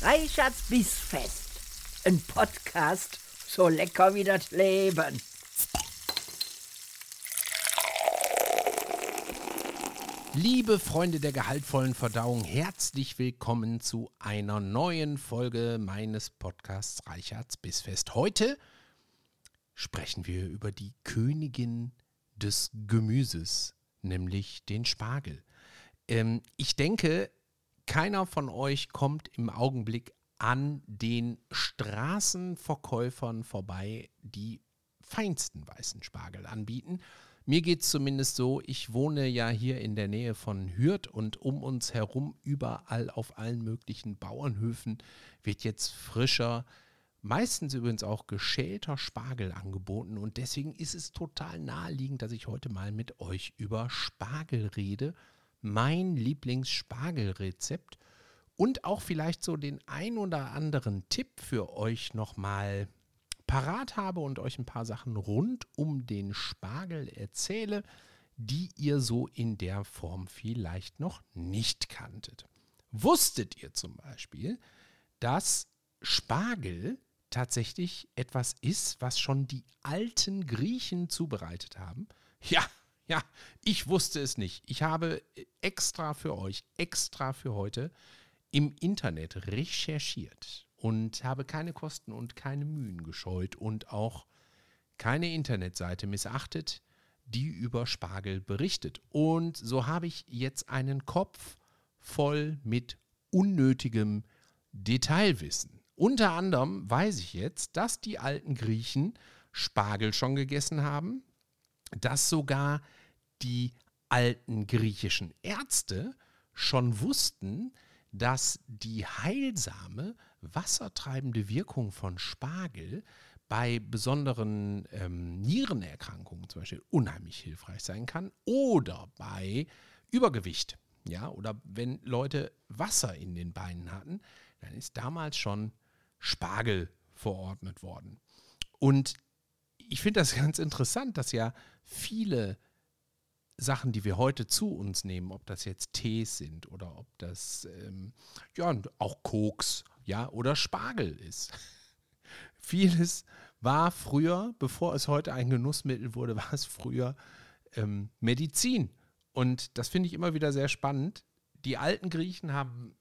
Reichards Bissfest. Ein Podcast so lecker wie das Leben. Liebe Freunde der gehaltvollen Verdauung, herzlich willkommen zu einer neuen Folge meines Podcasts Reichards Bissfest. Heute sprechen wir über die Königin des Gemüses, nämlich den Spargel. Ähm, ich denke, keiner von euch kommt im Augenblick an den Straßenverkäufern vorbei, die feinsten weißen Spargel anbieten. Mir geht es zumindest so, ich wohne ja hier in der Nähe von Hürth und um uns herum überall auf allen möglichen Bauernhöfen wird jetzt frischer, meistens übrigens auch geschälter Spargel angeboten. Und deswegen ist es total naheliegend, dass ich heute mal mit euch über Spargel rede mein Lieblingsspargelrezept und auch vielleicht so den ein oder anderen Tipp für euch nochmal parat habe und euch ein paar Sachen rund um den Spargel erzähle, die ihr so in der Form vielleicht noch nicht kanntet. Wusstet ihr zum Beispiel, dass Spargel tatsächlich etwas ist, was schon die alten Griechen zubereitet haben? Ja, ja, ich wusste es nicht. Ich habe extra für euch, extra für heute im Internet recherchiert und habe keine Kosten und keine Mühen gescheut und auch keine Internetseite missachtet, die über Spargel berichtet. Und so habe ich jetzt einen Kopf voll mit unnötigem Detailwissen. Unter anderem weiß ich jetzt, dass die alten Griechen Spargel schon gegessen haben, dass sogar die alten griechischen Ärzte schon wussten, dass die heilsame, wassertreibende Wirkung von Spargel bei besonderen ähm, Nierenerkrankungen zum Beispiel unheimlich hilfreich sein kann oder bei Übergewicht. Ja, oder wenn Leute Wasser in den Beinen hatten, dann ist damals schon Spargel verordnet worden. Und ich finde das ganz interessant, dass ja viele Sachen, die wir heute zu uns nehmen, ob das jetzt Tees sind oder ob das ähm, ja auch Koks, ja, oder Spargel ist. Vieles war früher, bevor es heute ein Genussmittel wurde, war es früher ähm, Medizin. Und das finde ich immer wieder sehr spannend. Die alten Griechen haben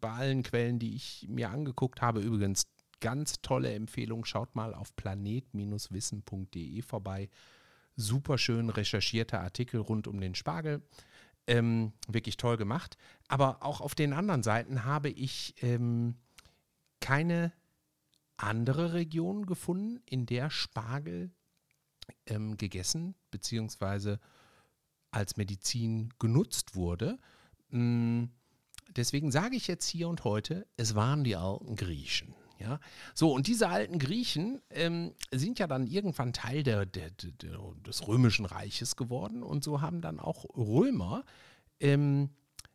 bei allen Quellen, die ich mir angeguckt habe, übrigens ganz tolle Empfehlung. Schaut mal auf planet-wissen.de vorbei super schön recherchierter Artikel rund um den Spargel. Ähm, wirklich toll gemacht. Aber auch auf den anderen Seiten habe ich ähm, keine andere Region gefunden, in der Spargel ähm, gegessen bzw. als Medizin genutzt wurde. Ähm, deswegen sage ich jetzt hier und heute, es waren die alten Griechen. Ja, so und diese alten Griechen ähm, sind ja dann irgendwann Teil der, der, der, des römischen Reiches geworden und so haben dann auch Römer ähm,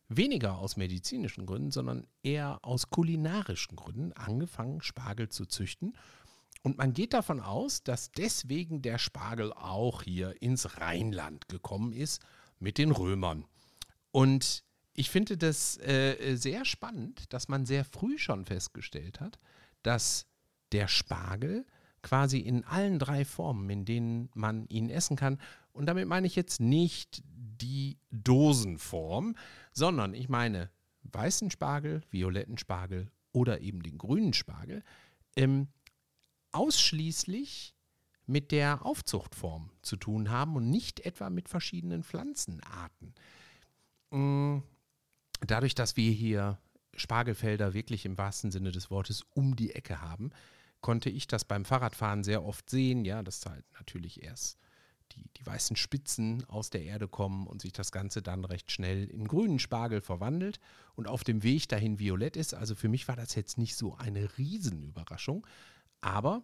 weniger aus medizinischen Gründen, sondern eher aus kulinarischen Gründen angefangen, Spargel zu züchten. Und man geht davon aus, dass deswegen der Spargel auch hier ins Rheinland gekommen ist mit den Römern. Und ich finde das äh, sehr spannend, dass man sehr früh schon festgestellt hat, dass der Spargel quasi in allen drei Formen, in denen man ihn essen kann, und damit meine ich jetzt nicht die Dosenform, sondern ich meine weißen Spargel, violetten Spargel oder eben den grünen Spargel, ähm, ausschließlich mit der Aufzuchtform zu tun haben und nicht etwa mit verschiedenen Pflanzenarten. Mm, dadurch, dass wir hier Spargelfelder wirklich im wahrsten Sinne des Wortes um die Ecke haben, konnte ich das beim Fahrradfahren sehr oft sehen, ja, dass halt natürlich erst die, die weißen Spitzen aus der Erde kommen und sich das Ganze dann recht schnell in grünen Spargel verwandelt und auf dem Weg dahin violett ist. Also für mich war das jetzt nicht so eine Riesenüberraschung, aber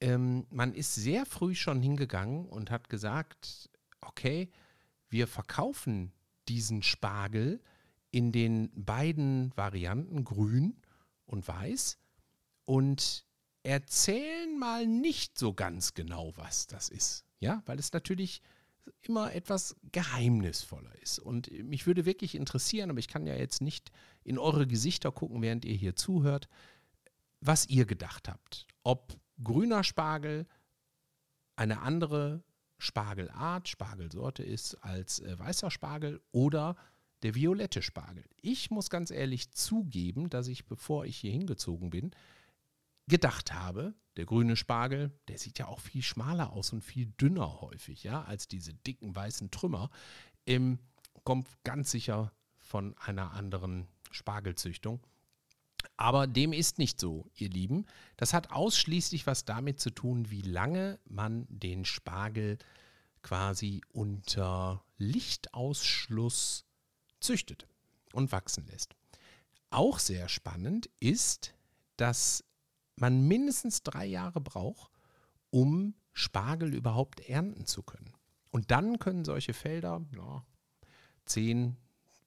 ähm, man ist sehr früh schon hingegangen und hat gesagt, okay, wir verkaufen diesen Spargel in den beiden Varianten grün und weiß und erzählen mal nicht so ganz genau, was das ist. Ja, weil es natürlich immer etwas geheimnisvoller ist. Und mich würde wirklich interessieren, aber ich kann ja jetzt nicht in eure Gesichter gucken, während ihr hier zuhört, was ihr gedacht habt. Ob grüner Spargel eine andere Spargelart, Spargelsorte ist als äh, weißer Spargel oder der violette Spargel. Ich muss ganz ehrlich zugeben, dass ich, bevor ich hier hingezogen bin, gedacht habe, der grüne Spargel, der sieht ja auch viel schmaler aus und viel dünner häufig, ja, als diese dicken weißen Trümmer. Ähm, kommt ganz sicher von einer anderen Spargelzüchtung. Aber dem ist nicht so, ihr Lieben. Das hat ausschließlich was damit zu tun, wie lange man den Spargel quasi unter Lichtausschluss züchtet und wachsen lässt. Auch sehr spannend ist, dass man mindestens drei Jahre braucht, um Spargel überhaupt ernten zu können. Und dann können solche Felder, ja, zehn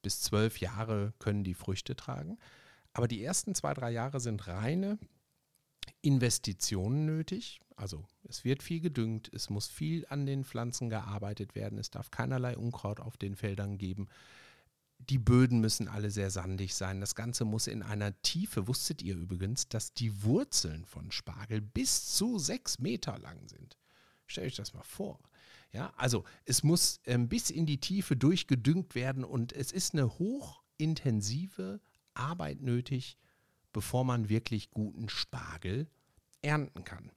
bis zwölf Jahre können die Früchte tragen. Aber die ersten zwei, drei Jahre sind reine Investitionen nötig. Also es wird viel gedüngt, es muss viel an den Pflanzen gearbeitet werden, es darf keinerlei Unkraut auf den Feldern geben. Die Böden müssen alle sehr sandig sein. Das Ganze muss in einer Tiefe, wusstet ihr übrigens, dass die Wurzeln von Spargel bis zu sechs Meter lang sind. Stellt euch das mal vor. Ja, also es muss ähm, bis in die Tiefe durchgedüngt werden und es ist eine hochintensive Arbeit nötig, bevor man wirklich guten Spargel ernten kann.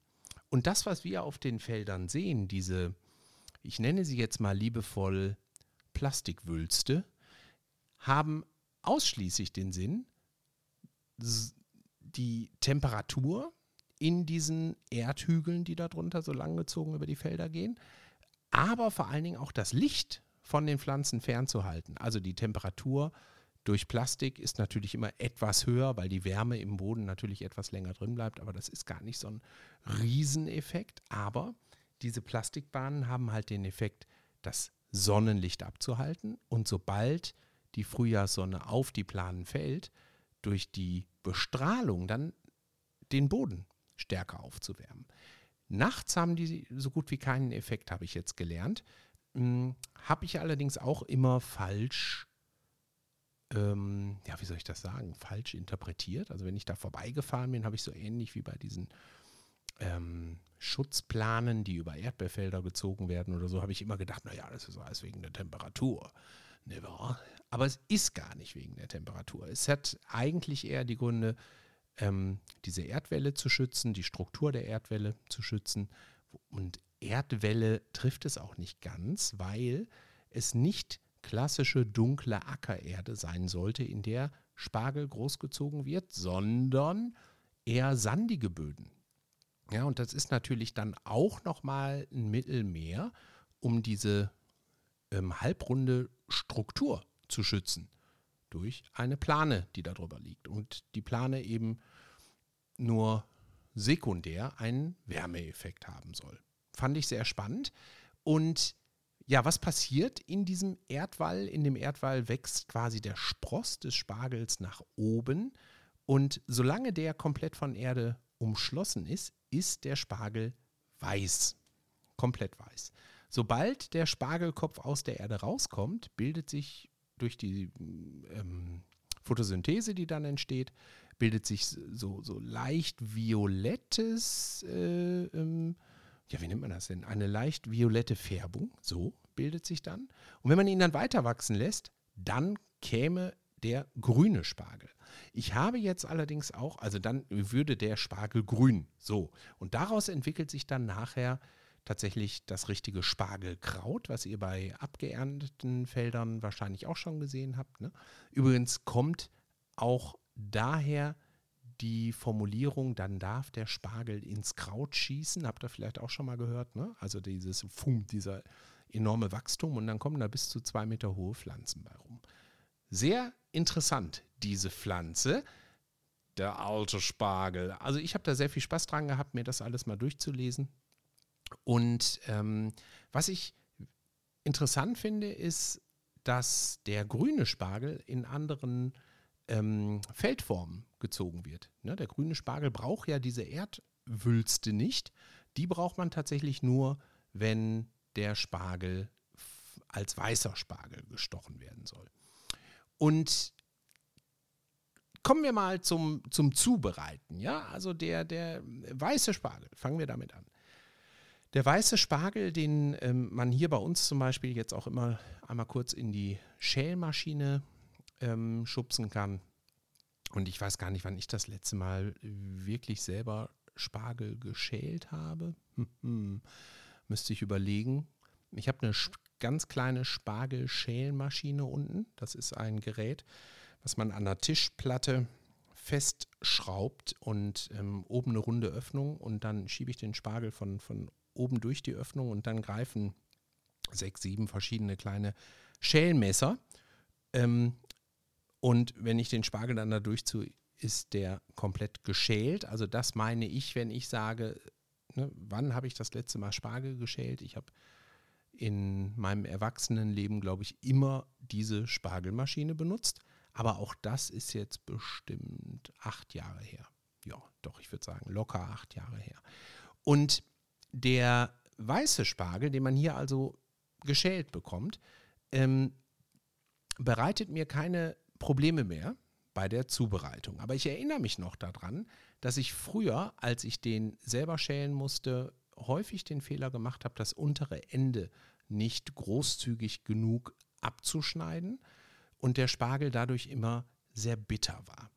Und das, was wir auf den Feldern sehen, diese, ich nenne sie jetzt mal liebevoll Plastikwülste, haben ausschließlich den Sinn, die Temperatur in diesen Erdhügeln, die darunter so langgezogen über die Felder gehen, aber vor allen Dingen auch das Licht von den Pflanzen fernzuhalten. Also die Temperatur durch Plastik ist natürlich immer etwas höher, weil die Wärme im Boden natürlich etwas länger drin bleibt, aber das ist gar nicht so ein Rieseneffekt. Aber diese Plastikbahnen haben halt den Effekt, das Sonnenlicht abzuhalten und sobald die Frühjahrssonne auf die Planen fällt, durch die Bestrahlung dann den Boden stärker aufzuwärmen. Nachts haben die so gut wie keinen Effekt, habe ich jetzt gelernt. Hm, habe ich allerdings auch immer falsch, ähm, ja, wie soll ich das sagen, falsch interpretiert. Also wenn ich da vorbeigefahren bin, habe ich so ähnlich wie bei diesen ähm, Schutzplanen, die über Erdbeerfelder gezogen werden oder so, habe ich immer gedacht, naja, das ist alles wegen der Temperatur. Ne, Aber es ist gar nicht wegen der Temperatur. Es hat eigentlich eher die Gründe, ähm, diese Erdwelle zu schützen, die Struktur der Erdwelle zu schützen. Und Erdwelle trifft es auch nicht ganz, weil es nicht klassische dunkle Ackererde sein sollte, in der Spargel großgezogen wird, sondern eher sandige Böden. Ja, und das ist natürlich dann auch nochmal ein Mittel mehr, um diese ähm, halbrunde Struktur zu schützen durch eine Plane, die darüber liegt. Und die Plane eben nur sekundär einen Wärmeeffekt haben soll. Fand ich sehr spannend. Und ja, was passiert in diesem Erdwall? In dem Erdwall wächst quasi der Spross des Spargels nach oben. Und solange der komplett von Erde umschlossen ist, ist der Spargel weiß. Komplett weiß. Sobald der Spargelkopf aus der Erde rauskommt, bildet sich durch die ähm, Photosynthese, die dann entsteht, bildet sich so, so leicht violettes, äh, ähm, ja, wie nennt man das denn? Eine leicht violette Färbung, so bildet sich dann. Und wenn man ihn dann weiter wachsen lässt, dann käme der grüne Spargel. Ich habe jetzt allerdings auch, also dann würde der Spargel grün, so. Und daraus entwickelt sich dann nachher tatsächlich das richtige Spargelkraut, was ihr bei abgeernteten Feldern wahrscheinlich auch schon gesehen habt. Ne? Übrigens kommt auch daher die Formulierung, dann darf der Spargel ins Kraut schießen. Habt ihr vielleicht auch schon mal gehört? Ne? Also dieses Fum, dieser enorme Wachstum und dann kommen da bis zu zwei Meter hohe Pflanzen bei rum. Sehr interessant, diese Pflanze. Der alte Spargel. Also ich habe da sehr viel Spaß dran gehabt, mir das alles mal durchzulesen. Und ähm, was ich interessant finde, ist, dass der grüne Spargel in anderen ähm, Feldformen gezogen wird. Ne, der grüne Spargel braucht ja diese Erdwülste nicht. Die braucht man tatsächlich nur, wenn der Spargel als weißer Spargel gestochen werden soll. Und kommen wir mal zum, zum Zubereiten. Ja, also der, der weiße Spargel, fangen wir damit an. Der weiße Spargel, den ähm, man hier bei uns zum Beispiel jetzt auch immer einmal kurz in die Schälmaschine ähm, schubsen kann. Und ich weiß gar nicht, wann ich das letzte Mal wirklich selber Spargel geschält habe. Müsste ich überlegen. Ich habe eine ganz kleine Spargelschälmaschine unten. Das ist ein Gerät, was man an der Tischplatte festschraubt und ähm, oben eine runde Öffnung und dann schiebe ich den Spargel von, von oben durch die Öffnung und dann greifen sechs, sieben verschiedene kleine Schälmesser. Ähm, und wenn ich den Spargel dann da durchziehe, ist der komplett geschält. Also das meine ich, wenn ich sage, ne, wann habe ich das letzte Mal Spargel geschält? Ich habe in meinem Erwachsenenleben, glaube ich, immer diese Spargelmaschine benutzt. Aber auch das ist jetzt bestimmt acht Jahre her. Ja, doch, ich würde sagen, locker acht Jahre her. Und der weiße Spargel, den man hier also geschält bekommt, ähm, bereitet mir keine Probleme mehr bei der Zubereitung. Aber ich erinnere mich noch daran, dass ich früher, als ich den selber schälen musste, häufig den Fehler gemacht habe, das untere Ende nicht großzügig genug abzuschneiden und der Spargel dadurch immer sehr bitter war.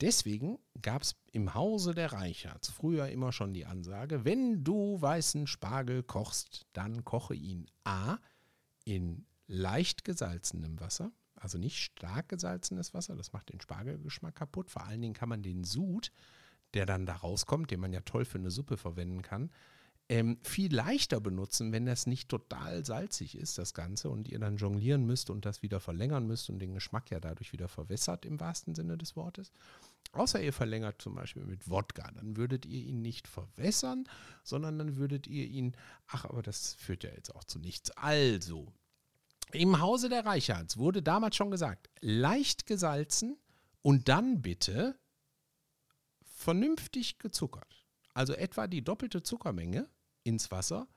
Deswegen gab es im Hause der Reichards früher immer schon die Ansage, wenn du weißen Spargel kochst, dann koche ihn a in leicht gesalzenem Wasser, also nicht stark gesalzenes Wasser, das macht den Spargelgeschmack kaputt. Vor allen Dingen kann man den Sud, der dann da rauskommt, den man ja toll für eine Suppe verwenden kann, ähm, viel leichter benutzen, wenn das nicht total salzig ist, das Ganze, und ihr dann jonglieren müsst und das wieder verlängern müsst und den Geschmack ja dadurch wieder verwässert im wahrsten Sinne des Wortes. Außer ihr verlängert zum Beispiel mit Wodka, dann würdet ihr ihn nicht verwässern, sondern dann würdet ihr ihn, ach, aber das führt ja jetzt auch zu nichts. Also, im Hause der Reichards wurde damals schon gesagt, leicht gesalzen und dann bitte vernünftig gezuckert. Also etwa die doppelte Zuckermenge ins Wasser,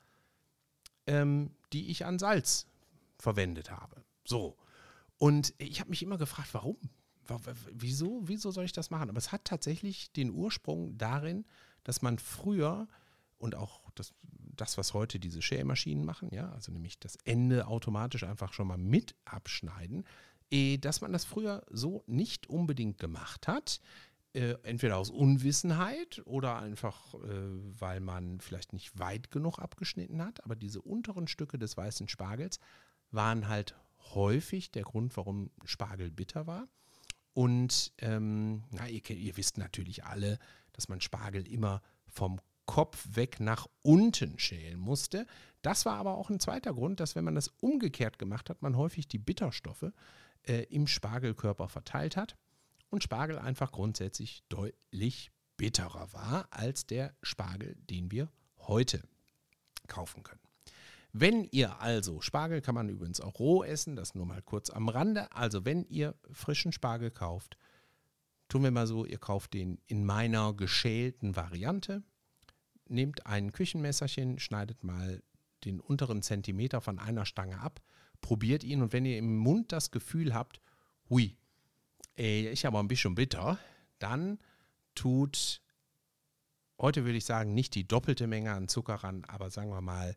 ähm, die ich an Salz verwendet habe. So. Und ich habe mich immer gefragt, warum? Wieso, wieso soll ich das machen? Aber es hat tatsächlich den Ursprung darin, dass man früher und auch das, das was heute diese Schälmaschinen machen, ja, also nämlich das Ende automatisch einfach schon mal mit abschneiden, eh, dass man das früher so nicht unbedingt gemacht hat. Äh, entweder aus Unwissenheit oder einfach, äh, weil man vielleicht nicht weit genug abgeschnitten hat. Aber diese unteren Stücke des weißen Spargels waren halt häufig der Grund, warum Spargel bitter war. Und ähm, na, ihr, ihr, wisst natürlich alle, dass man Spargel immer vom Kopf weg nach unten schälen musste. Das war aber auch ein zweiter Grund, dass wenn man das umgekehrt gemacht hat, man häufig die Bitterstoffe äh, im Spargelkörper verteilt hat und Spargel einfach grundsätzlich deutlich bitterer war als der Spargel, den wir heute kaufen können. Wenn ihr also, Spargel kann man übrigens auch roh essen, das nur mal kurz am Rande, also wenn ihr frischen Spargel kauft, tun wir mal so, ihr kauft den in meiner geschälten Variante, nehmt ein Küchenmesserchen, schneidet mal den unteren Zentimeter von einer Stange ab, probiert ihn und wenn ihr im Mund das Gefühl habt, hui, äh, ist aber ein bisschen bitter, dann tut, heute würde ich sagen, nicht die doppelte Menge an Zucker ran, aber sagen wir mal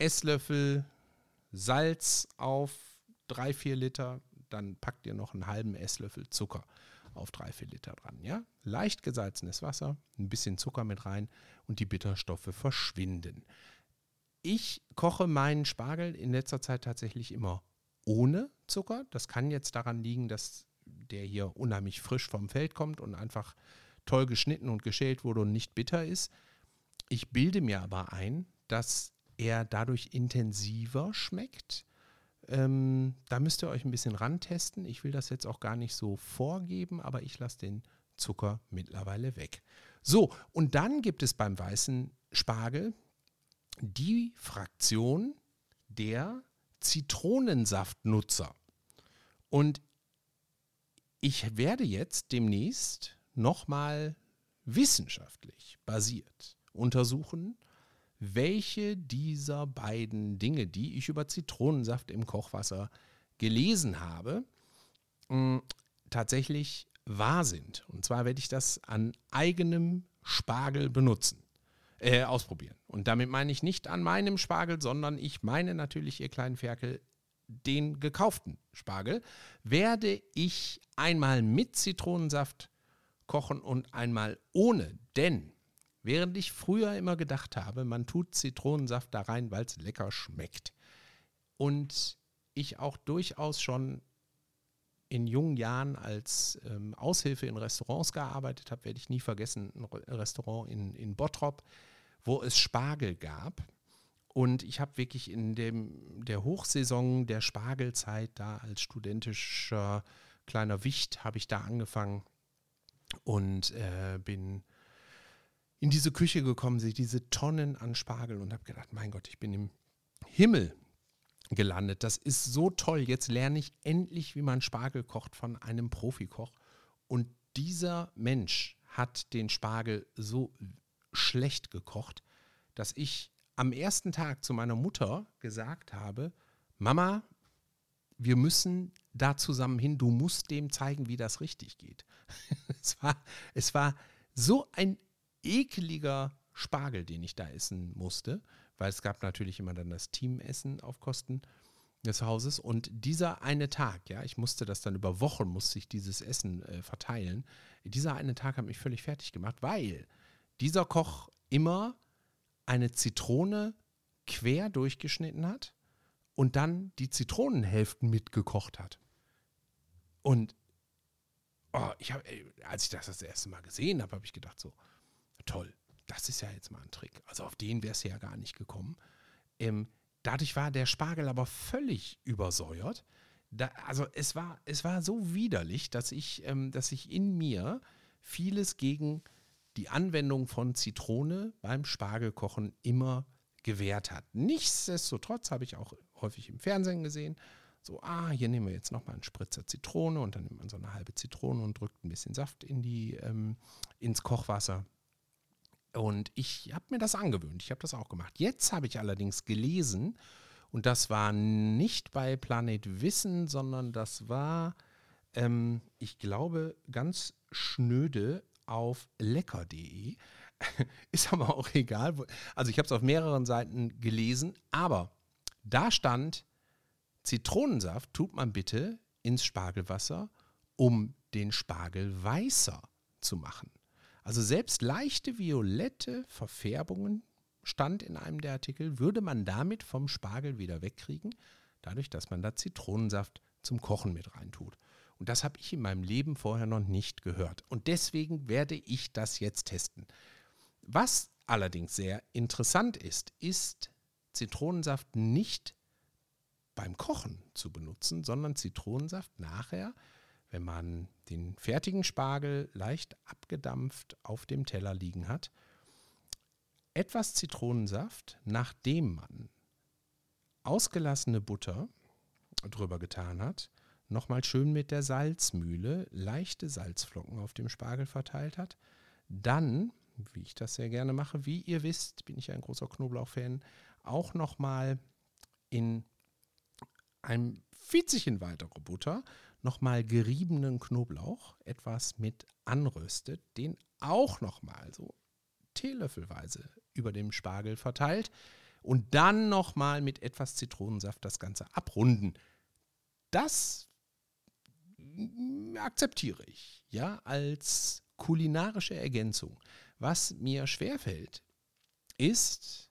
Esslöffel Salz auf 3, 4 Liter, dann packt ihr noch einen halben Esslöffel Zucker auf 3, 4 Liter dran. Ja? Leicht gesalzenes Wasser, ein bisschen Zucker mit rein und die Bitterstoffe verschwinden. Ich koche meinen Spargel in letzter Zeit tatsächlich immer ohne Zucker. Das kann jetzt daran liegen, dass der hier unheimlich frisch vom Feld kommt und einfach toll geschnitten und geschält wurde und nicht bitter ist. Ich bilde mir aber ein, dass er dadurch intensiver schmeckt. Ähm, da müsst ihr euch ein bisschen rantesten. Ich will das jetzt auch gar nicht so vorgeben, aber ich lasse den Zucker mittlerweile weg. So, und dann gibt es beim weißen Spargel die Fraktion der Zitronensaftnutzer. Und ich werde jetzt demnächst nochmal wissenschaftlich basiert untersuchen, welche dieser beiden Dinge, die ich über Zitronensaft im Kochwasser gelesen habe, mh, tatsächlich wahr sind. Und zwar werde ich das an eigenem Spargel benutzen, äh, ausprobieren. Und damit meine ich nicht an meinem Spargel, sondern ich meine natürlich, ihr kleinen Ferkel, den gekauften Spargel, werde ich einmal mit Zitronensaft kochen und einmal ohne. Denn während ich früher immer gedacht habe, man tut Zitronensaft da rein, weil es lecker schmeckt. Und ich auch durchaus schon in jungen Jahren als ähm, Aushilfe in Restaurants gearbeitet habe, werde ich nie vergessen, ein Restaurant in, in Bottrop, wo es Spargel gab. Und ich habe wirklich in dem, der Hochsaison der Spargelzeit da als studentischer kleiner Wicht habe ich da angefangen und äh, bin in diese Küche gekommen, sehe diese Tonnen an Spargel und habe gedacht, mein Gott, ich bin im Himmel gelandet. Das ist so toll. Jetzt lerne ich endlich, wie man Spargel kocht von einem Profikoch. Und dieser Mensch hat den Spargel so schlecht gekocht, dass ich am ersten Tag zu meiner Mutter gesagt habe, Mama, wir müssen da zusammen hin, du musst dem zeigen, wie das richtig geht. es, war, es war so ein ekeliger Spargel, den ich da essen musste weil es gab natürlich immer dann das Teamessen auf Kosten des Hauses und dieser eine Tag, ja, ich musste das dann über Wochen, musste ich dieses Essen äh, verteilen. Dieser eine Tag hat mich völlig fertig gemacht, weil dieser Koch immer eine Zitrone quer durchgeschnitten hat und dann die Zitronenhälften mitgekocht hat. Und oh, ich hab, als ich das das erste Mal gesehen habe, habe ich gedacht so, toll, das ist ja jetzt mal ein Trick. Also auf den wäre es ja gar nicht gekommen. Ähm, dadurch war der Spargel aber völlig übersäuert. Da, also es war, es war so widerlich, dass ich, ähm, dass ich in mir vieles gegen die Anwendung von Zitrone beim Spargelkochen immer gewährt hat. Nichtsdestotrotz habe ich auch häufig im Fernsehen gesehen, so, ah, hier nehmen wir jetzt nochmal einen Spritzer Zitrone und dann nimmt man so eine halbe Zitrone und drückt ein bisschen Saft in die, ähm, ins Kochwasser. Und ich habe mir das angewöhnt. Ich habe das auch gemacht. Jetzt habe ich allerdings gelesen, und das war nicht bei Planet Wissen, sondern das war, ähm, ich glaube, ganz schnöde auf lecker.de. Ist aber auch egal. Also ich habe es auf mehreren Seiten gelesen, aber da stand, Zitronensaft tut man bitte ins Spargelwasser, um den Spargel weißer zu machen. Also selbst leichte violette Verfärbungen, stand in einem der Artikel, würde man damit vom Spargel wieder wegkriegen, dadurch, dass man da Zitronensaft zum Kochen mit reintut. Und das habe ich in meinem Leben vorher noch nicht gehört. Und deswegen werde ich das jetzt testen. Was allerdings sehr interessant ist, ist Zitronensaft nicht beim Kochen zu benutzen, sondern Zitronensaft nachher wenn man den fertigen Spargel leicht abgedampft auf dem Teller liegen hat, etwas Zitronensaft, nachdem man ausgelassene Butter drüber getan hat, nochmal schön mit der Salzmühle leichte Salzflocken auf dem Spargel verteilt hat, dann, wie ich das sehr gerne mache, wie ihr wisst, bin ich ein großer Knoblauch-Fan, auch nochmal in ein Vizchen weitere Butter nochmal geriebenen Knoblauch etwas mit anröstet, den auch nochmal so teelöffelweise über dem Spargel verteilt und dann nochmal mit etwas Zitronensaft das Ganze abrunden. Das akzeptiere ich, ja, als kulinarische Ergänzung. Was mir schwerfällt, ist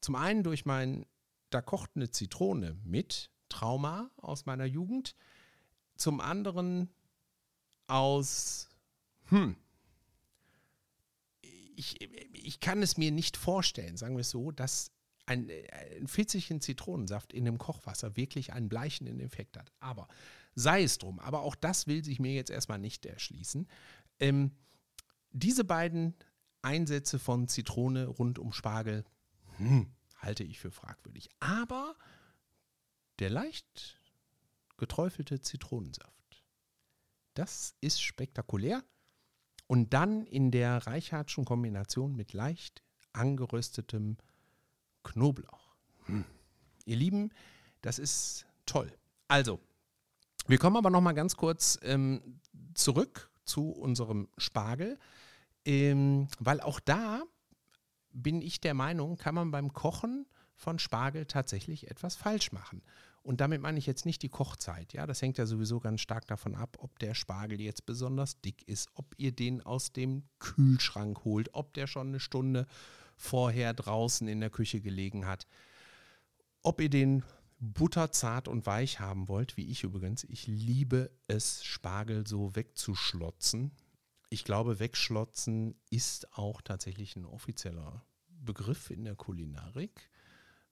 zum einen durch mein, da kocht eine Zitrone mit Trauma aus meiner Jugend, zum anderen aus, hm, ich, ich kann es mir nicht vorstellen, sagen wir es so, dass ein, ein Fitzelchen Zitronensaft in dem Kochwasser wirklich einen bleichenden Effekt hat. Aber sei es drum, aber auch das will sich mir jetzt erstmal nicht erschließen. Ähm, diese beiden Einsätze von Zitrone rund um Spargel hm, halte ich für fragwürdig. Aber der leicht geträufelte Zitronensaft. Das ist spektakulär. Und dann in der Reichhardtschen Kombination mit leicht angeröstetem Knoblauch. Hm. Ihr Lieben, das ist toll. Also, wir kommen aber noch mal ganz kurz ähm, zurück zu unserem Spargel, ähm, weil auch da bin ich der Meinung, kann man beim Kochen von Spargel tatsächlich etwas falsch machen. Und damit meine ich jetzt nicht die Kochzeit. Ja, das hängt ja sowieso ganz stark davon ab, ob der Spargel jetzt besonders dick ist, ob ihr den aus dem Kühlschrank holt, ob der schon eine Stunde vorher draußen in der Küche gelegen hat, ob ihr den butterzart und weich haben wollt, wie ich übrigens. Ich liebe es, Spargel so wegzuschlotzen. Ich glaube, wegschlotzen ist auch tatsächlich ein offizieller Begriff in der Kulinarik.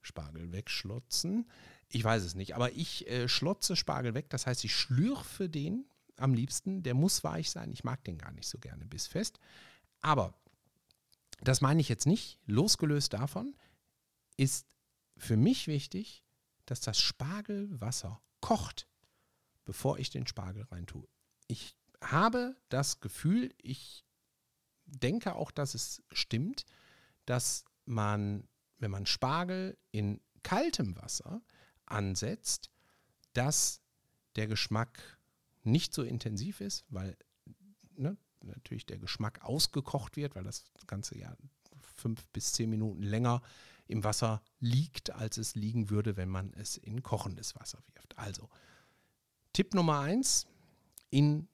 Spargel wegschlotzen. Ich weiß es nicht, aber ich äh, schlotze Spargel weg. Das heißt, ich schlürfe den am liebsten. Der muss weich sein. Ich mag den gar nicht so gerne bis fest. Aber das meine ich jetzt nicht. Losgelöst davon ist für mich wichtig, dass das Spargelwasser kocht, bevor ich den Spargel reintue. Ich habe das Gefühl, ich denke auch, dass es stimmt, dass man, wenn man Spargel in kaltem Wasser ansetzt, dass der Geschmack nicht so intensiv ist, weil ne, natürlich der Geschmack ausgekocht wird, weil das Ganze ja fünf bis zehn Minuten länger im Wasser liegt, als es liegen würde, wenn man es in kochendes Wasser wirft. Also Tipp Nummer eins, in,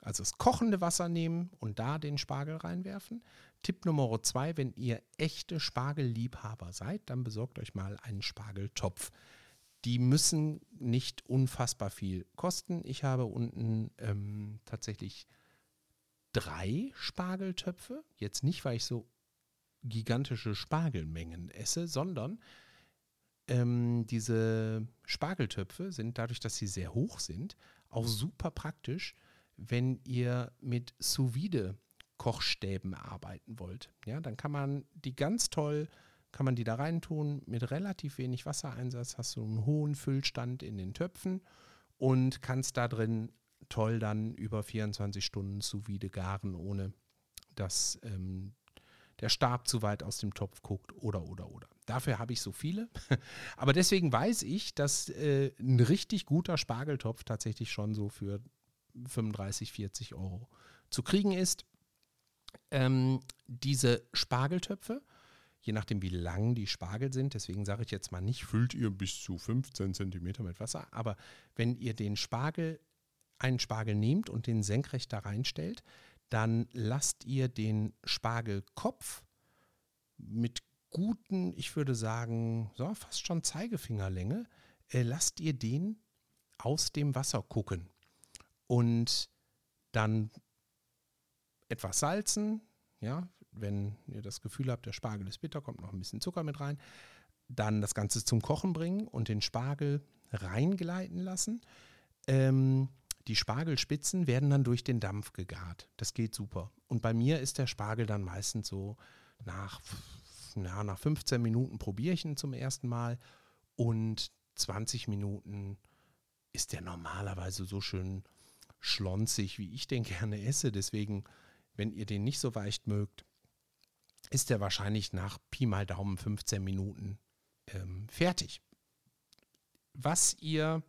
also das kochende Wasser nehmen und da den Spargel reinwerfen. Tipp Nummer zwei, wenn ihr echte Spargelliebhaber seid, dann besorgt euch mal einen Spargeltopf. Die müssen nicht unfassbar viel kosten. Ich habe unten ähm, tatsächlich drei Spargeltöpfe. Jetzt nicht, weil ich so gigantische Spargelmengen esse, sondern ähm, diese Spargeltöpfe sind dadurch, dass sie sehr hoch sind, auch super praktisch, wenn ihr mit sous Kochstäben arbeiten wollt. Ja, dann kann man die ganz toll kann man die da reintun. Mit relativ wenig Wassereinsatz hast du einen hohen Füllstand in den Töpfen und kannst da drin toll dann über 24 Stunden sous vide garen, ohne dass ähm, der Stab zu weit aus dem Topf guckt oder, oder, oder. Dafür habe ich so viele. Aber deswegen weiß ich, dass äh, ein richtig guter Spargeltopf tatsächlich schon so für 35, 40 Euro zu kriegen ist. Ähm, diese Spargeltöpfe je nachdem, wie lang die Spargel sind. Deswegen sage ich jetzt mal nicht, füllt ihr bis zu 15 cm mit Wasser. Aber wenn ihr den Spargel, einen Spargel nehmt und den senkrecht da reinstellt, dann lasst ihr den Spargelkopf mit guten, ich würde sagen, so fast schon Zeigefingerlänge, äh, lasst ihr den aus dem Wasser gucken. Und dann etwas salzen, ja, wenn ihr das Gefühl habt, der Spargel ist bitter, kommt noch ein bisschen Zucker mit rein. Dann das Ganze zum Kochen bringen und den Spargel reingleiten lassen. Ähm, die Spargelspitzen werden dann durch den Dampf gegart. Das geht super. Und bei mir ist der Spargel dann meistens so nach, ja, nach 15 Minuten ihn zum ersten Mal und 20 Minuten ist der normalerweise so schön schlonzig, wie ich den gerne esse. Deswegen, wenn ihr den nicht so weich mögt, ist er wahrscheinlich nach Pi mal Daumen 15 Minuten ähm, fertig. Was ihr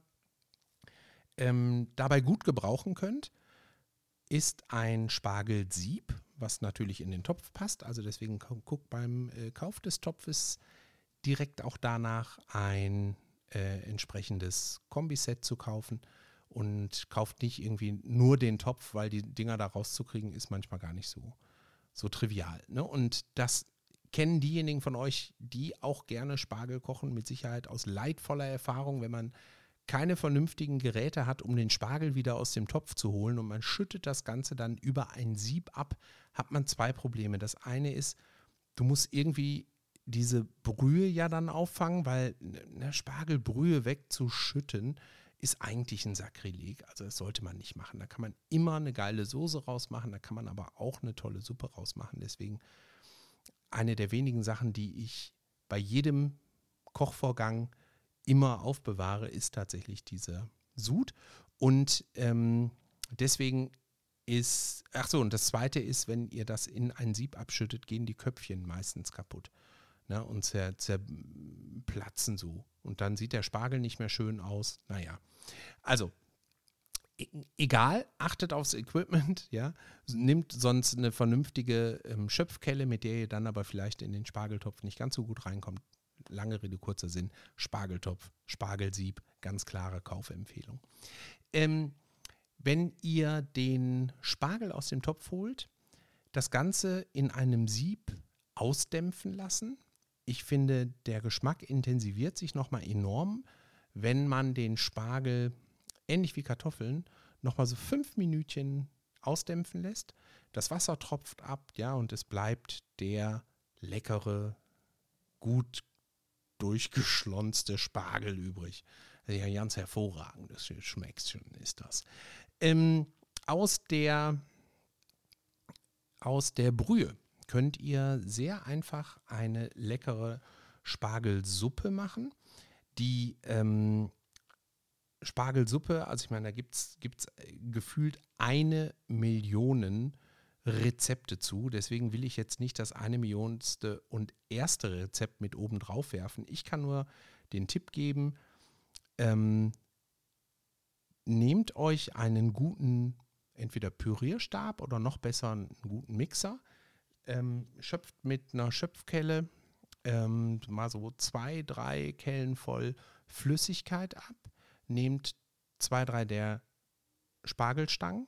ähm, dabei gut gebrauchen könnt, ist ein Spargelsieb, was natürlich in den Topf passt. Also deswegen guckt beim äh, Kauf des Topfes direkt auch danach ein äh, entsprechendes Kombiset zu kaufen und kauft nicht irgendwie nur den Topf, weil die Dinger da rauszukriegen ist manchmal gar nicht so so trivial. Ne? Und das kennen diejenigen von euch, die auch gerne Spargel kochen, mit Sicherheit aus leidvoller Erfahrung, wenn man keine vernünftigen Geräte hat, um den Spargel wieder aus dem Topf zu holen und man schüttet das Ganze dann über ein Sieb ab, hat man zwei Probleme. Das eine ist, du musst irgendwie diese Brühe ja dann auffangen, weil eine Spargelbrühe wegzuschütten, ist eigentlich ein Sakrileg. Also das sollte man nicht machen. Da kann man immer eine geile Soße rausmachen, da kann man aber auch eine tolle Suppe rausmachen. Deswegen eine der wenigen Sachen, die ich bei jedem Kochvorgang immer aufbewahre, ist tatsächlich dieser Sud. Und ähm, deswegen ist, ach so, und das zweite ist, wenn ihr das in ein Sieb abschüttet, gehen die Köpfchen meistens kaputt. Ne, und zer, zerplatzen so. Und dann sieht der Spargel nicht mehr schön aus. Naja, also e, egal, achtet aufs Equipment, ja, nimmt sonst eine vernünftige ähm, Schöpfkelle, mit der ihr dann aber vielleicht in den Spargeltopf nicht ganz so gut reinkommt. Lange Rede, kurzer Sinn, Spargeltopf, Spargelsieb, ganz klare Kaufempfehlung. Ähm, wenn ihr den Spargel aus dem Topf holt, das Ganze in einem Sieb ausdämpfen lassen. Ich finde, der Geschmack intensiviert sich nochmal enorm, wenn man den Spargel, ähnlich wie Kartoffeln, nochmal so fünf Minütchen ausdämpfen lässt. Das Wasser tropft ab, ja, und es bleibt der leckere, gut durchgeschlonzte Spargel übrig. Also ja, ganz hervorragendes schmeckt schon, ist das. Ähm, aus der aus der Brühe könnt ihr sehr einfach eine leckere Spargelsuppe machen. Die ähm, Spargelsuppe, also ich meine, da gibt es äh, gefühlt eine Million Rezepte zu. Deswegen will ich jetzt nicht das eine Millionste und erste Rezept mit oben drauf werfen. Ich kann nur den Tipp geben, ähm, nehmt euch einen guten, entweder Pürierstab oder noch besser einen guten Mixer, ähm, schöpft mit einer Schöpfkelle ähm, mal so zwei, drei Kellen voll Flüssigkeit ab, nehmt zwei, drei der Spargelstangen,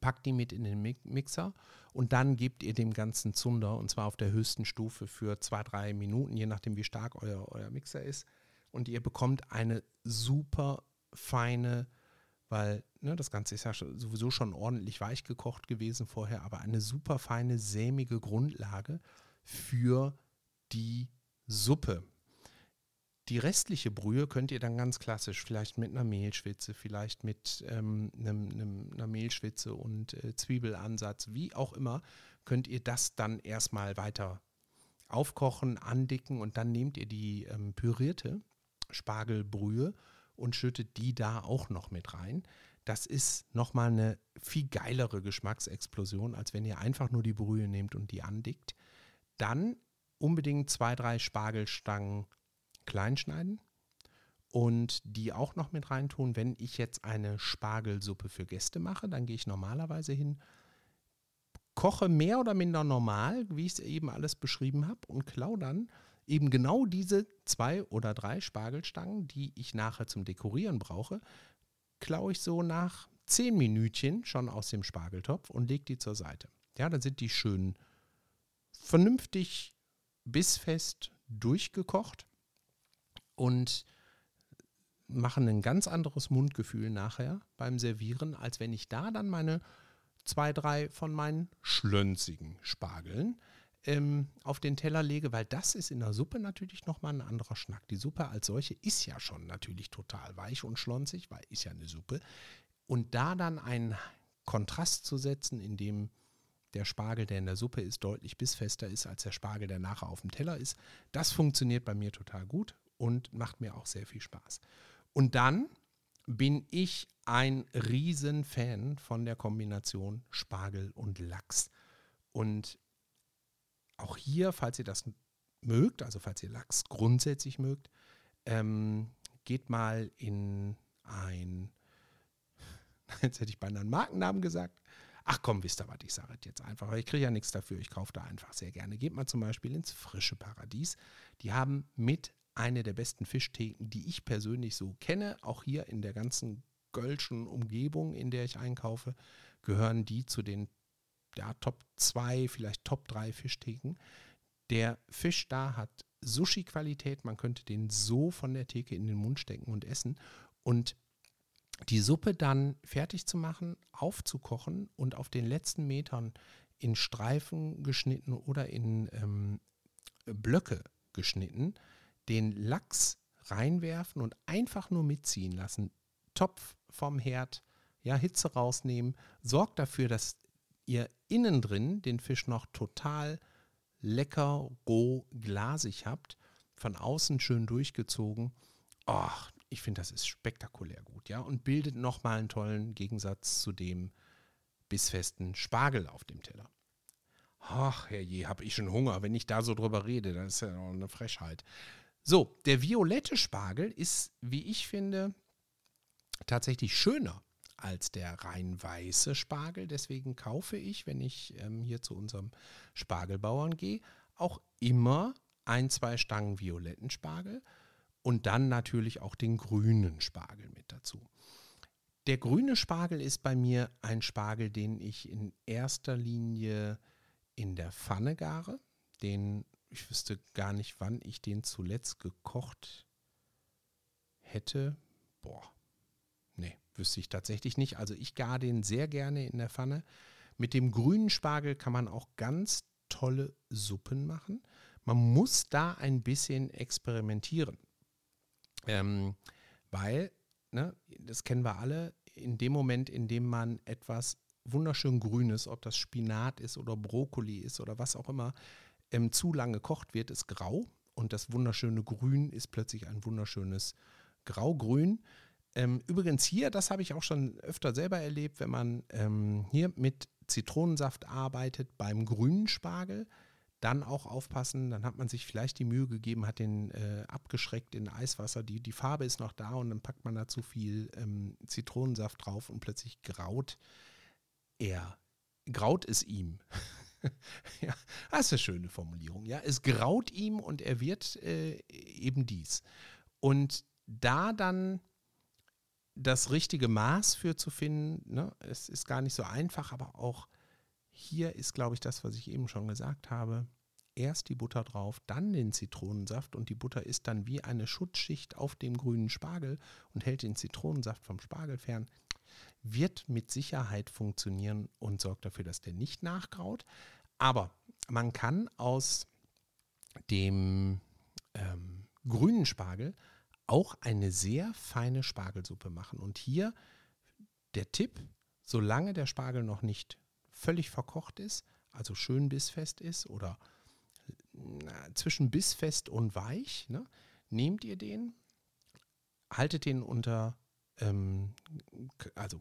packt die mit in den Mixer und dann gebt ihr dem ganzen Zunder und zwar auf der höchsten Stufe für zwei, drei Minuten, je nachdem wie stark euer, euer Mixer ist. Und ihr bekommt eine super feine, weil ne, das Ganze ist ja sowieso schon ordentlich weich gekocht gewesen vorher, aber eine super feine, sämige Grundlage für die Suppe. Die restliche Brühe könnt ihr dann ganz klassisch, vielleicht mit einer Mehlschwitze, vielleicht mit ähm, einem, einem, einer Mehlschwitze und äh, Zwiebelansatz, wie auch immer, könnt ihr das dann erstmal weiter aufkochen, andicken und dann nehmt ihr die ähm, pürierte Spargelbrühe und schüttet die da auch noch mit rein. Das ist nochmal eine viel geilere Geschmacksexplosion, als wenn ihr einfach nur die Brühe nehmt und die andickt. Dann unbedingt zwei, drei Spargelstangen klein schneiden und die auch noch mit reintun. Wenn ich jetzt eine Spargelsuppe für Gäste mache, dann gehe ich normalerweise hin, koche mehr oder minder normal, wie ich es eben alles beschrieben habe, und klaue dann eben genau diese zwei oder drei Spargelstangen, die ich nachher zum Dekorieren brauche, klaue ich so nach zehn Minütchen schon aus dem Spargeltopf und lege die zur Seite. Ja, dann sind die schön vernünftig bissfest durchgekocht und machen ein ganz anderes Mundgefühl nachher beim Servieren, als wenn ich da dann meine zwei, drei von meinen schlönzigen Spargeln ähm, auf den Teller lege, weil das ist in der Suppe natürlich nochmal ein anderer Schnack. Die Suppe als solche ist ja schon natürlich total weich und schlonzig, weil ist ja eine Suppe. Und da dann einen Kontrast zu setzen, in dem der Spargel, der in der Suppe ist, deutlich bissfester ist als der Spargel, der nachher auf dem Teller ist, das funktioniert bei mir total gut und macht mir auch sehr viel Spaß. Und dann bin ich ein Riesenfan von der Kombination Spargel und Lachs. Und auch hier, falls ihr das mögt, also falls ihr Lachs grundsätzlich mögt, ähm, geht mal in ein, jetzt hätte ich beinahe einen Markennamen gesagt. Ach komm, wisst ihr was, ich sage jetzt einfach, ich kriege ja nichts dafür, ich kaufe da einfach sehr gerne. Geht mal zum Beispiel ins Frische Paradies. Die haben mit eine der besten Fischtheken, die ich persönlich so kenne, auch hier in der ganzen Gölschen Umgebung, in der ich einkaufe, gehören die zu den ja, Top 2, vielleicht Top 3 Fischtheken. Der Fisch da hat Sushi-Qualität, man könnte den so von der Theke in den Mund stecken und essen. Und die Suppe dann fertig zu machen, aufzukochen und auf den letzten Metern in Streifen geschnitten oder in ähm, Blöcke geschnitten, den Lachs reinwerfen und einfach nur mitziehen lassen. Topf vom Herd, ja, Hitze rausnehmen, sorgt dafür, dass ihr innen drin den Fisch noch total lecker, roh, glasig habt, von außen schön durchgezogen. Ach, ich finde, das ist spektakulär gut, ja, und bildet nochmal einen tollen Gegensatz zu dem bissfesten Spargel auf dem Teller. Ach, herrje, habe ich schon Hunger. Wenn ich da so drüber rede, das ist ja noch eine Frechheit. So, der violette Spargel ist, wie ich finde, tatsächlich schöner als der rein weiße Spargel. Deswegen kaufe ich, wenn ich ähm, hier zu unserem Spargelbauern gehe, auch immer ein, zwei Stangen violetten Spargel und dann natürlich auch den grünen Spargel mit dazu. Der grüne Spargel ist bei mir ein Spargel, den ich in erster Linie in der Pfanne gare. Den, ich wüsste gar nicht, wann ich den zuletzt gekocht hätte. Boah, wüsste ich tatsächlich nicht. Also ich gare den sehr gerne in der Pfanne. Mit dem grünen Spargel kann man auch ganz tolle Suppen machen. Man muss da ein bisschen experimentieren. Ähm, weil, ne, das kennen wir alle, in dem Moment, in dem man etwas wunderschön Grünes, ob das Spinat ist oder Brokkoli ist oder was auch immer, ähm, zu lange kocht, wird es grau und das wunderschöne Grün ist plötzlich ein wunderschönes Graugrün. Ähm, übrigens hier, das habe ich auch schon öfter selber erlebt, wenn man ähm, hier mit Zitronensaft arbeitet beim grünen Spargel, dann auch aufpassen, dann hat man sich vielleicht die Mühe gegeben, hat den äh, abgeschreckt in Eiswasser, die, die Farbe ist noch da und dann packt man da zu viel ähm, Zitronensaft drauf und plötzlich graut er. Graut es ihm. ja, das ist eine schöne Formulierung. Ja, es graut ihm und er wird äh, eben dies. Und da dann das richtige Maß für zu finden, ne, es ist gar nicht so einfach, aber auch hier ist, glaube ich, das, was ich eben schon gesagt habe. Erst die Butter drauf, dann den Zitronensaft und die Butter ist dann wie eine Schutzschicht auf dem grünen Spargel und hält den Zitronensaft vom Spargel fern. Wird mit Sicherheit funktionieren und sorgt dafür, dass der nicht nachgraut. Aber man kann aus dem ähm, grünen Spargel auch eine sehr feine Spargelsuppe machen. Und hier der Tipp, solange der Spargel noch nicht völlig verkocht ist, also schön bissfest ist oder na, zwischen bissfest und weich, ne, nehmt ihr den, haltet den unter ähm, also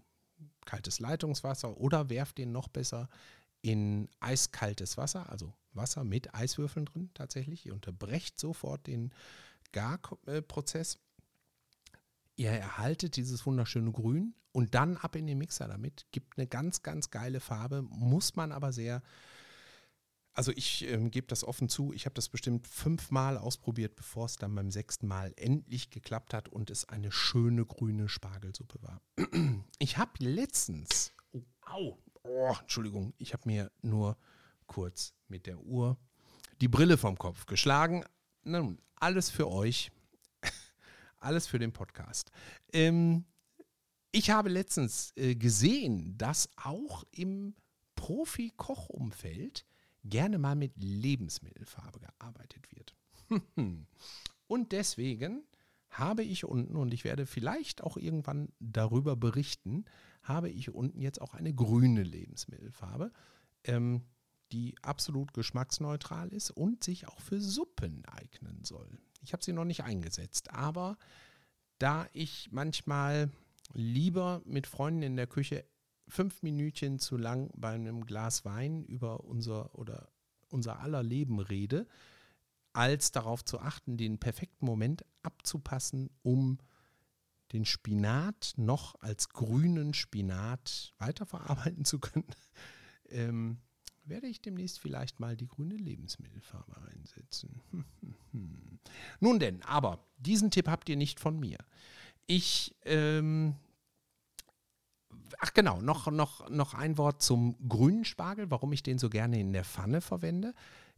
kaltes Leitungswasser oder werft den noch besser in eiskaltes Wasser, also Wasser mit Eiswürfeln drin tatsächlich. Ihr unterbrecht sofort den Garprozess. Ihr erhaltet dieses wunderschöne Grün und dann ab in den Mixer damit. Gibt eine ganz, ganz geile Farbe, muss man aber sehr. Also ich ähm, gebe das offen zu, ich habe das bestimmt fünfmal ausprobiert, bevor es dann beim sechsten Mal endlich geklappt hat und es eine schöne grüne Spargelsuppe war. Ich habe letztens, oh, au, oh, Entschuldigung, ich habe mir nur kurz mit der Uhr die Brille vom Kopf geschlagen. Nun, alles für euch. Alles für den Podcast. Ähm, ich habe letztens äh, gesehen, dass auch im Profi-Kochumfeld gerne mal mit Lebensmittelfarbe gearbeitet wird. und deswegen habe ich unten, und ich werde vielleicht auch irgendwann darüber berichten, habe ich unten jetzt auch eine grüne Lebensmittelfarbe, ähm, die absolut geschmacksneutral ist und sich auch für Suppen eignen soll. Ich habe sie noch nicht eingesetzt, aber da ich manchmal lieber mit Freunden in der Küche fünf Minütchen zu lang bei einem Glas Wein über unser oder unser aller Leben rede, als darauf zu achten, den perfekten Moment abzupassen, um den Spinat noch als grünen Spinat weiterverarbeiten zu können, ähm, werde ich demnächst vielleicht mal die grüne Lebensmittelfarbe einsetzen. Nun denn, aber diesen Tipp habt ihr nicht von mir. Ich, ähm, ach genau, noch, noch, noch ein Wort zum grünen Spargel, warum ich den so gerne in der Pfanne verwende.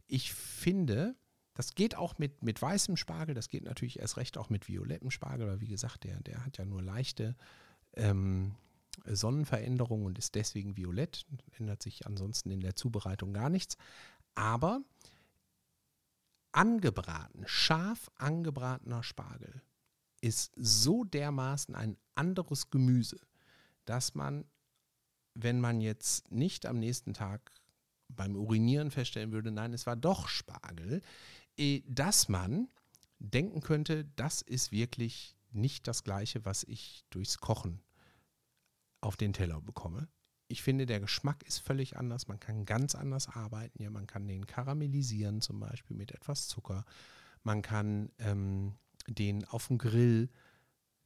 Ich finde, das geht auch mit, mit weißem Spargel, das geht natürlich erst recht auch mit violettem Spargel, weil wie gesagt, der, der hat ja nur leichte ähm, Sonnenveränderung und ist deswegen violett. Ändert sich ansonsten in der Zubereitung gar nichts. Aber angebraten, scharf angebratener Spargel ist so dermaßen ein anderes Gemüse, dass man, wenn man jetzt nicht am nächsten Tag beim Urinieren feststellen würde, nein, es war doch Spargel, eh, dass man denken könnte, das ist wirklich nicht das gleiche, was ich durchs Kochen auf den Teller bekomme. ich finde, der Geschmack ist völlig anders. Man kann ganz anders arbeiten. Ja, man kann den karamellisieren, zum Beispiel mit etwas Zucker. Man kann ähm, den auf dem Grill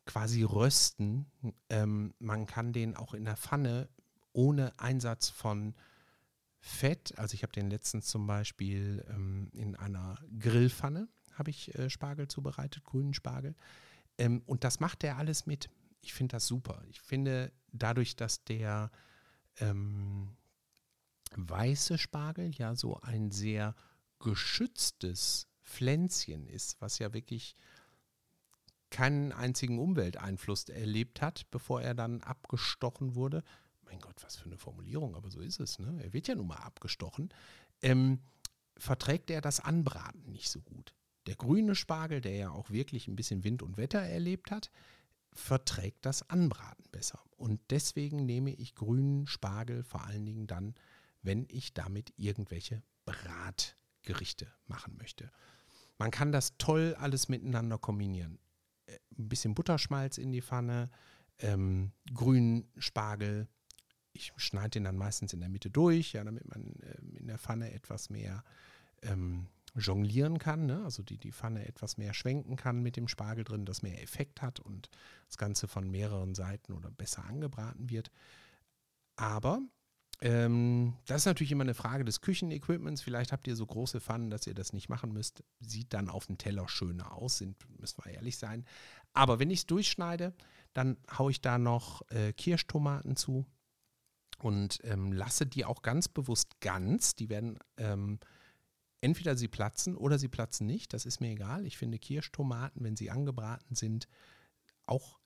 quasi rösten. Ähm, man kann den auch in der Pfanne ohne Einsatz von Fett. Also ich habe den letztens zum Beispiel ähm, in einer Grillpfanne habe ich äh, Spargel zubereitet, grünen Spargel. Ähm, und das macht er alles mit. Ich finde das super. Ich finde dadurch, dass der ähm, weiße Spargel ja so ein sehr geschütztes Pflänzchen ist, was ja wirklich keinen einzigen Umwelteinfluss erlebt hat, bevor er dann abgestochen wurde. Mein Gott, was für eine Formulierung, aber so ist es. Ne? Er wird ja nun mal abgestochen. Ähm, verträgt er das Anbraten nicht so gut. Der grüne Spargel, der ja auch wirklich ein bisschen Wind und Wetter erlebt hat, verträgt das Anbraten besser. Und deswegen nehme ich grünen Spargel vor allen Dingen dann, wenn ich damit irgendwelche Bratgerichte machen möchte. Man kann das toll alles miteinander kombinieren. Äh, ein bisschen Butterschmalz in die Pfanne, ähm, grünen Spargel. Ich schneide den dann meistens in der Mitte durch, ja, damit man ähm, in der Pfanne etwas mehr ähm, jonglieren kann, ne? also die, die Pfanne etwas mehr schwenken kann mit dem Spargel drin, das mehr Effekt hat und das Ganze von mehreren Seiten oder besser angebraten wird. Aber ähm, das ist natürlich immer eine Frage des Küchenequipments. Vielleicht habt ihr so große Pfannen, dass ihr das nicht machen müsst. Sieht dann auf dem Teller schöner aus, sind, müssen wir ehrlich sein. Aber wenn ich es durchschneide, dann haue ich da noch äh, Kirschtomaten zu und ähm, lasse die auch ganz bewusst ganz. Die werden ähm, entweder sie platzen oder sie platzen nicht. Das ist mir egal. Ich finde Kirschtomaten, wenn sie angebraten sind, auch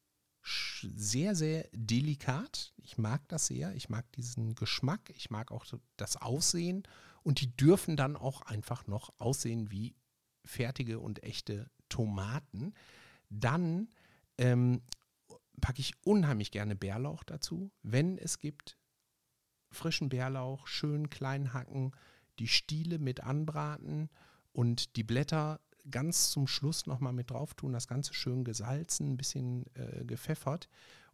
sehr, sehr delikat. Ich mag das sehr. Ich mag diesen Geschmack. Ich mag auch das Aussehen. Und die dürfen dann auch einfach noch aussehen wie fertige und echte Tomaten. Dann ähm, packe ich unheimlich gerne Bärlauch dazu. Wenn es gibt, frischen Bärlauch, schön klein hacken, die Stiele mit anbraten und die Blätter ganz zum Schluss nochmal mit drauf tun, das Ganze schön gesalzen, ein bisschen äh, gepfeffert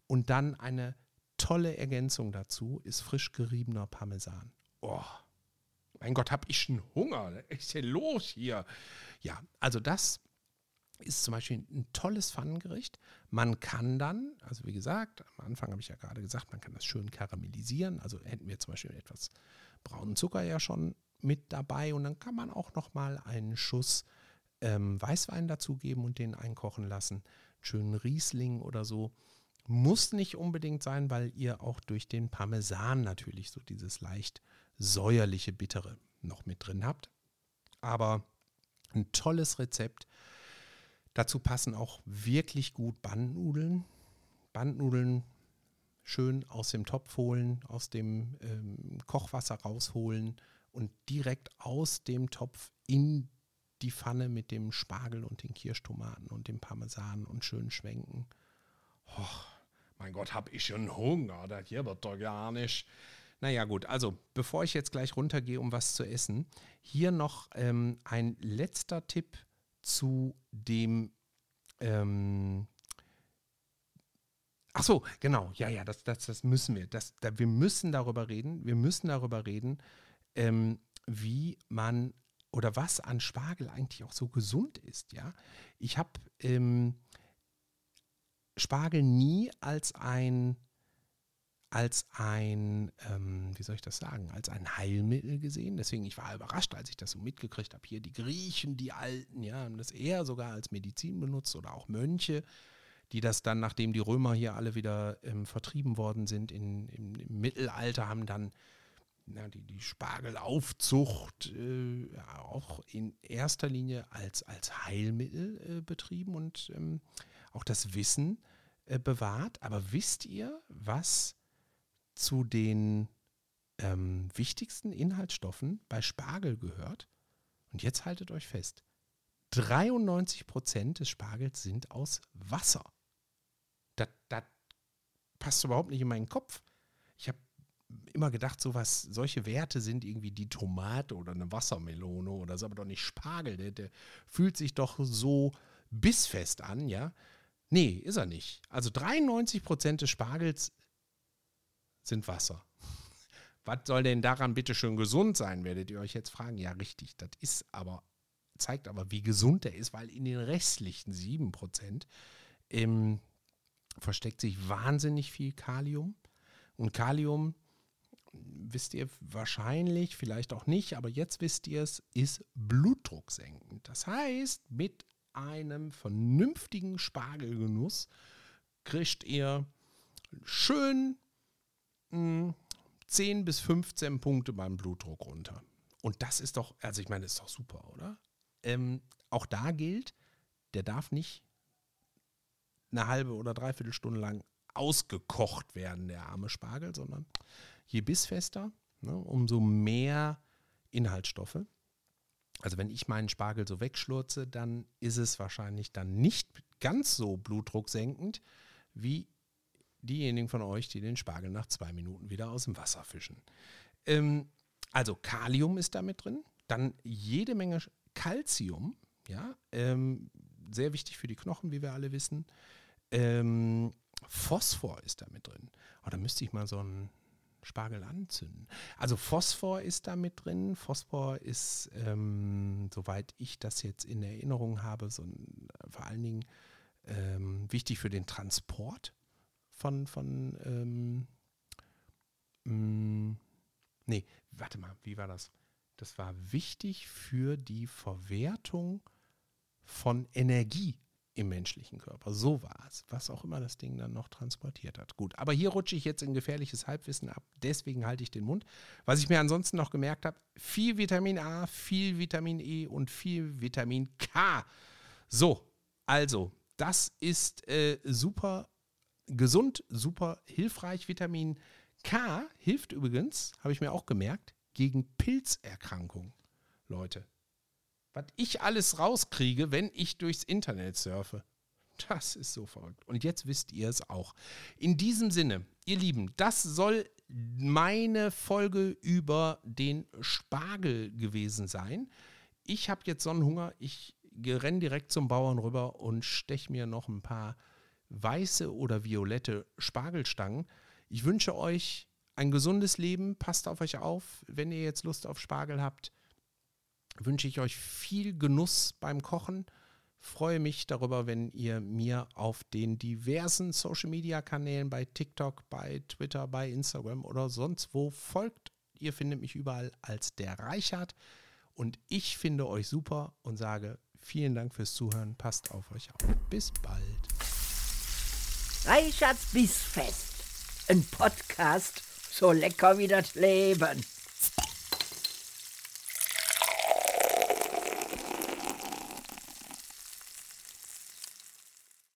und dann eine tolle Ergänzung dazu ist frisch geriebener Parmesan. Oh, mein Gott, hab ich schon Hunger. Was ist denn los hier? Ja, also das ist zum Beispiel ein tolles Pfannengericht. Man kann dann, also wie gesagt, am Anfang habe ich ja gerade gesagt, man kann das schön karamellisieren. Also hätten wir zum Beispiel etwas braunen Zucker ja schon mit dabei und dann kann man auch noch mal einen Schuss ähm, Weißwein dazugeben und den einkochen lassen. Schönen Riesling oder so. Muss nicht unbedingt sein, weil ihr auch durch den Parmesan natürlich so dieses leicht säuerliche Bittere noch mit drin habt. Aber ein tolles Rezept. Dazu passen auch wirklich gut Bandnudeln. Bandnudeln schön aus dem Topf holen, aus dem ähm, Kochwasser rausholen und direkt aus dem Topf in die Pfanne mit dem Spargel und den Kirschtomaten und dem Parmesan und schön schwenken. Oh, mein Gott, hab ich schon Hunger, das hier wird doch gar nicht. Naja gut, also bevor ich jetzt gleich runtergehe, um was zu essen, hier noch ähm, ein letzter Tipp zu dem ähm, Ach so, genau. Ja, ja, das, das, das müssen wir. Das, da, wir müssen darüber reden. Wir müssen darüber reden, ähm, wie man oder was an Spargel eigentlich auch so gesund ist. Ja, ich habe ähm, Spargel nie als ein als ein, ähm, wie soll ich das sagen, als ein Heilmittel gesehen. Deswegen, ich war überrascht, als ich das so mitgekriegt habe. Hier die Griechen, die Alten, ja, haben das eher sogar als Medizin benutzt oder auch Mönche, die das dann, nachdem die Römer hier alle wieder ähm, vertrieben worden sind, in, im, im Mittelalter haben dann na, die, die Spargelaufzucht äh, auch in erster Linie als, als Heilmittel äh, betrieben und ähm, auch das Wissen äh, bewahrt. Aber wisst ihr, was zu den ähm, wichtigsten Inhaltsstoffen bei Spargel gehört? Und jetzt haltet euch fest. 93 Prozent des Spargels sind aus Wasser. Das, das passt überhaupt nicht in meinen Kopf. Immer gedacht, sowas, solche Werte sind irgendwie die Tomate oder eine Wassermelone oder so, aber doch nicht Spargel. Der, der fühlt sich doch so bissfest an, ja. Nee, ist er nicht. Also 93 Prozent des Spargels sind Wasser. was soll denn daran bitte schön gesund sein, werdet ihr euch jetzt fragen. Ja, richtig, das ist aber, zeigt aber, wie gesund der ist, weil in den restlichen 7% ähm, versteckt sich wahnsinnig viel Kalium. Und Kalium, wisst ihr wahrscheinlich, vielleicht auch nicht, aber jetzt wisst ihr es, ist blutdrucksenkend. Das heißt, mit einem vernünftigen Spargelgenuss kriegt ihr schön mh, hm, 10 bis 15 Punkte beim Blutdruck runter. Und das ist doch, also ich meine, das ist doch super, oder? Ähm, auch da gilt, der darf nicht eine halbe oder dreiviertel Stunde lang ausgekocht werden, der arme Spargel, sondern je bissfester, ne, umso mehr Inhaltsstoffe. Also wenn ich meinen Spargel so wegschlurze, dann ist es wahrscheinlich dann nicht ganz so blutdrucksenkend wie diejenigen von euch, die den Spargel nach zwei Minuten wieder aus dem Wasser fischen. Ähm, also Kalium ist da mit drin, dann jede Menge Calcium, ja, ähm, sehr wichtig für die Knochen, wie wir alle wissen. Ähm, Phosphor ist da mit drin. Oh, da müsste ich mal so einen Spargel anzünden. Also Phosphor ist da mit drin. Phosphor ist, ähm, soweit ich das jetzt in Erinnerung habe, so ein, vor allen Dingen ähm, wichtig für den Transport von, von ähm, mh, mm, nee, warte mal, wie war das? Das war wichtig für die Verwertung von Energie im menschlichen Körper. So war es, was auch immer das Ding dann noch transportiert hat. Gut, aber hier rutsche ich jetzt in gefährliches Halbwissen ab, deswegen halte ich den Mund. Was ich mir ansonsten noch gemerkt habe, viel Vitamin A, viel Vitamin E und viel Vitamin K. So, also, das ist äh, super gesund, super hilfreich. Vitamin K hilft übrigens, habe ich mir auch gemerkt, gegen Pilzerkrankungen. Leute, was ich alles rauskriege, wenn ich durchs Internet surfe. Das ist so verrückt. Und jetzt wisst ihr es auch. In diesem Sinne, ihr Lieben, das soll meine Folge über den Spargel gewesen sein. Ich habe jetzt Sonnenhunger. Ich renne direkt zum Bauern rüber und steche mir noch ein paar weiße oder violette Spargelstangen. Ich wünsche euch ein gesundes Leben. Passt auf euch auf, wenn ihr jetzt Lust auf Spargel habt wünsche ich euch viel Genuss beim Kochen. Freue mich darüber, wenn ihr mir auf den diversen Social Media Kanälen bei TikTok, bei Twitter, bei Instagram oder sonst wo folgt. Ihr findet mich überall als der Reichert und ich finde euch super und sage vielen Dank fürs Zuhören. Passt auf euch auf. Bis bald. Reichards Bissfest. Ein Podcast so lecker wie das Leben.